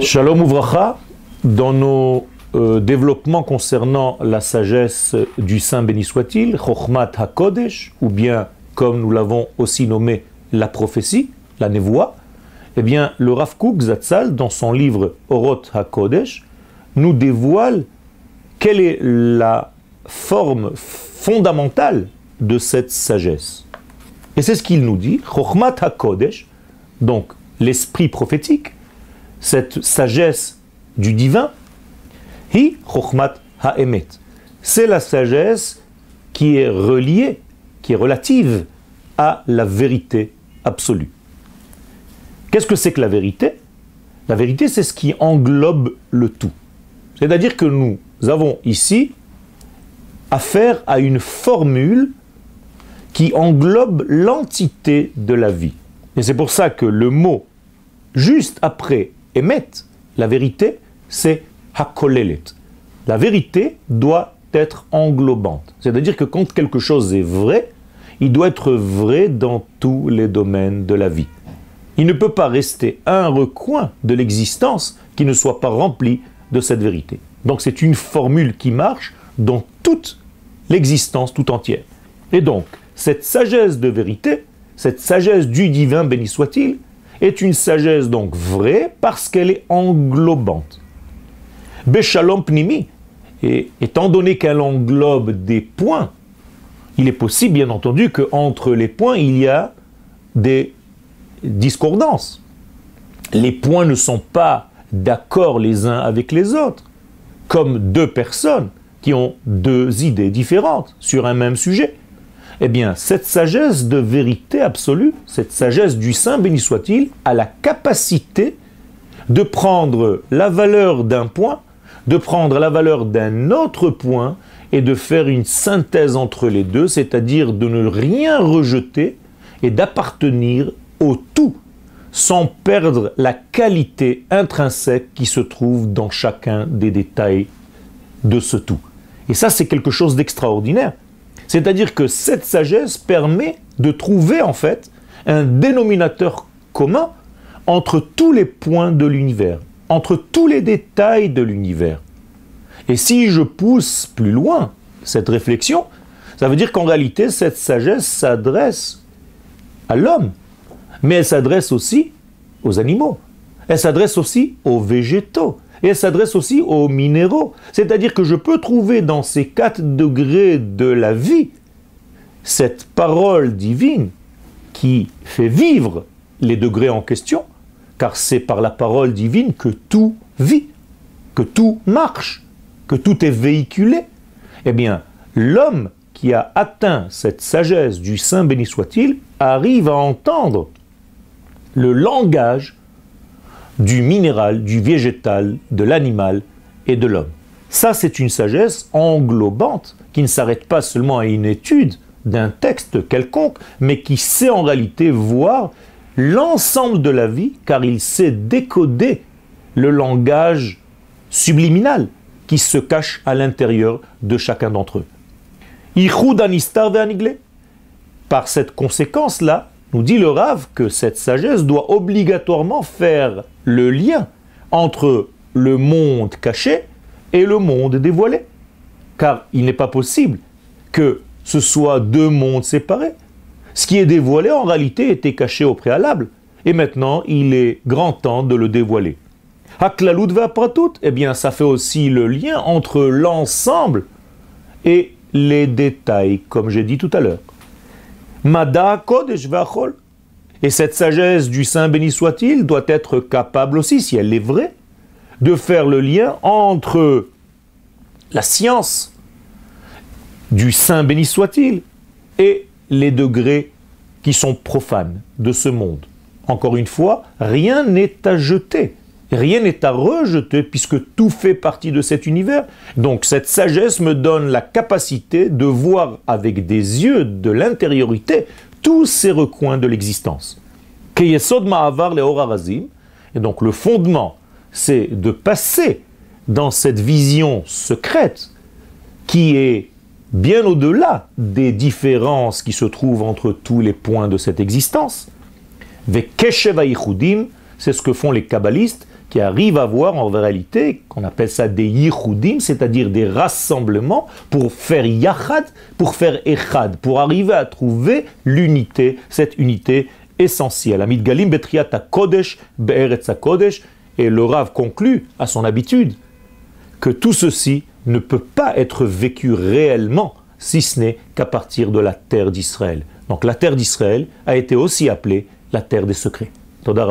Shalom Ouvracha, dans nos euh, développements concernant la sagesse du Saint béni soit-il, Chochmat HaKodesh, ou bien comme nous l'avons aussi nommé la prophétie, la névoie, eh bien le Rav Kook Zatzal, dans son livre Orot HaKodesh, nous dévoile quelle est la forme fondamentale de cette sagesse. Et c'est ce qu'il nous dit, Chochmat HaKodesh, donc l'esprit prophétique, cette sagesse du divin, hi chokhmat ha'emet. C'est la sagesse qui est reliée, qui est relative à la vérité absolue. Qu'est-ce que c'est que la vérité? La vérité, c'est ce qui englobe le tout. C'est-à-dire que nous avons ici affaire à une formule qui englobe l'entité de la vie. Et c'est pour ça que le mot juste après La vérité, c'est hakolelet. La vérité doit être englobante. C'est-à-dire que quand quelque chose est vrai, il doit être vrai dans tous les domaines de la vie. Il ne peut pas rester un recoin de l'existence qui ne soit pas rempli de cette vérité. Donc c'est une formule qui marche dans toute l'existence tout entière. Et donc, cette sagesse de vérité, cette sagesse du divin, béni soit-il, est une sagesse donc vraie parce qu'elle est englobante. Beshalom pnimi, et étant donné qu'elle englobe des points, il est possible bien entendu qu'entre les points il y a des discordances. Les points ne sont pas d'accord les uns avec les autres, comme deux personnes qui ont deux idées différentes sur un même sujet. Eh bien, cette sagesse de vérité absolue, cette sagesse du Saint, béni soit-il, a la capacité de prendre la valeur d'un point, de prendre la valeur d'un autre point et de faire une synthèse entre les deux, c'est-à-dire de ne rien rejeter et d'appartenir au tout sans perdre la qualité intrinsèque qui se trouve dans chacun des détails de ce tout. Et ça, c'est quelque chose d'extraordinaire. C'est-à-dire que cette sagesse permet de trouver en fait un dénominateur commun entre tous les points de l'univers, entre tous les détails de l'univers. Et si je pousse plus loin cette réflexion, ça veut dire qu'en réalité, cette sagesse s'adresse à l'homme, mais elle s'adresse aussi aux animaux, elle s'adresse aussi aux végétaux, et elle s'adresse aussi aux minéraux. C'est-à-dire que je peux trouver dans ces quatre degrés de la vie cette parole divine qui fait vivre les degrés en question, car c'est par la parole divine que tout vit, que tout marche, que tout est véhiculé. Eh bien, l'homme qui a atteint cette sagesse du Saint béni soit-il arrive à entendre le langage du minéral, du végétal, de l'animal et de l'homme. Ça, c'est une sagesse englobante qui ne s'arrête pas seulement à une étude d'un texte quelconque, mais qui sait en réalité voir l'ensemble de la vie, car il sait décoder le langage subliminal qui se cache à l'intérieur de chacun d'entre eux. Par cette conséquence-là, nous dit le Rav que cette sagesse doit obligatoirement faire le lien entre le monde caché et le monde dévoilé. Car il n'est pas possible que ce soit deux mondes séparés. Ce qui est dévoilé en réalité était caché au préalable. Et maintenant, il est grand temps de le dévoiler. Haklalout va tout, eh bien, ça fait aussi le lien entre l'ensemble et les détails, comme j'ai dit tout à l'heure. Mada. Et cette sagesse du Saint béni soit-il doit être capable aussi, si elle est vraie, de faire le lien entre la science du Saint béni soit-il et les degrés qui sont profanes de ce monde. Encore une fois, rien n'est à jeter. Rien n'est à rejeter puisque tout fait partie de cet univers. Donc cette sagesse me donne la capacité de voir avec des yeux de l'intériorité tous ces recoins de l'existence. Et donc le fondement, c'est de passer dans cette vision secrète qui est bien au-delà des différences qui se trouvent entre tous les points de cette existence. C'est ce que font les kabbalistes qui arrivent à voir en réalité, qu'on appelle ça des yichudim, c'est-à-dire des rassemblements pour faire yachad, pour faire echad, pour arriver à trouver l'unité, cette unité essentielle. Amid galim betriat kodesh be'eretz kodesh, et le Rav conclut à son habitude que tout ceci ne peut pas être vécu réellement si ce n'est qu'à partir de la terre d'Israël. Donc la terre d'Israël a été aussi appelée la terre des secrets. Toda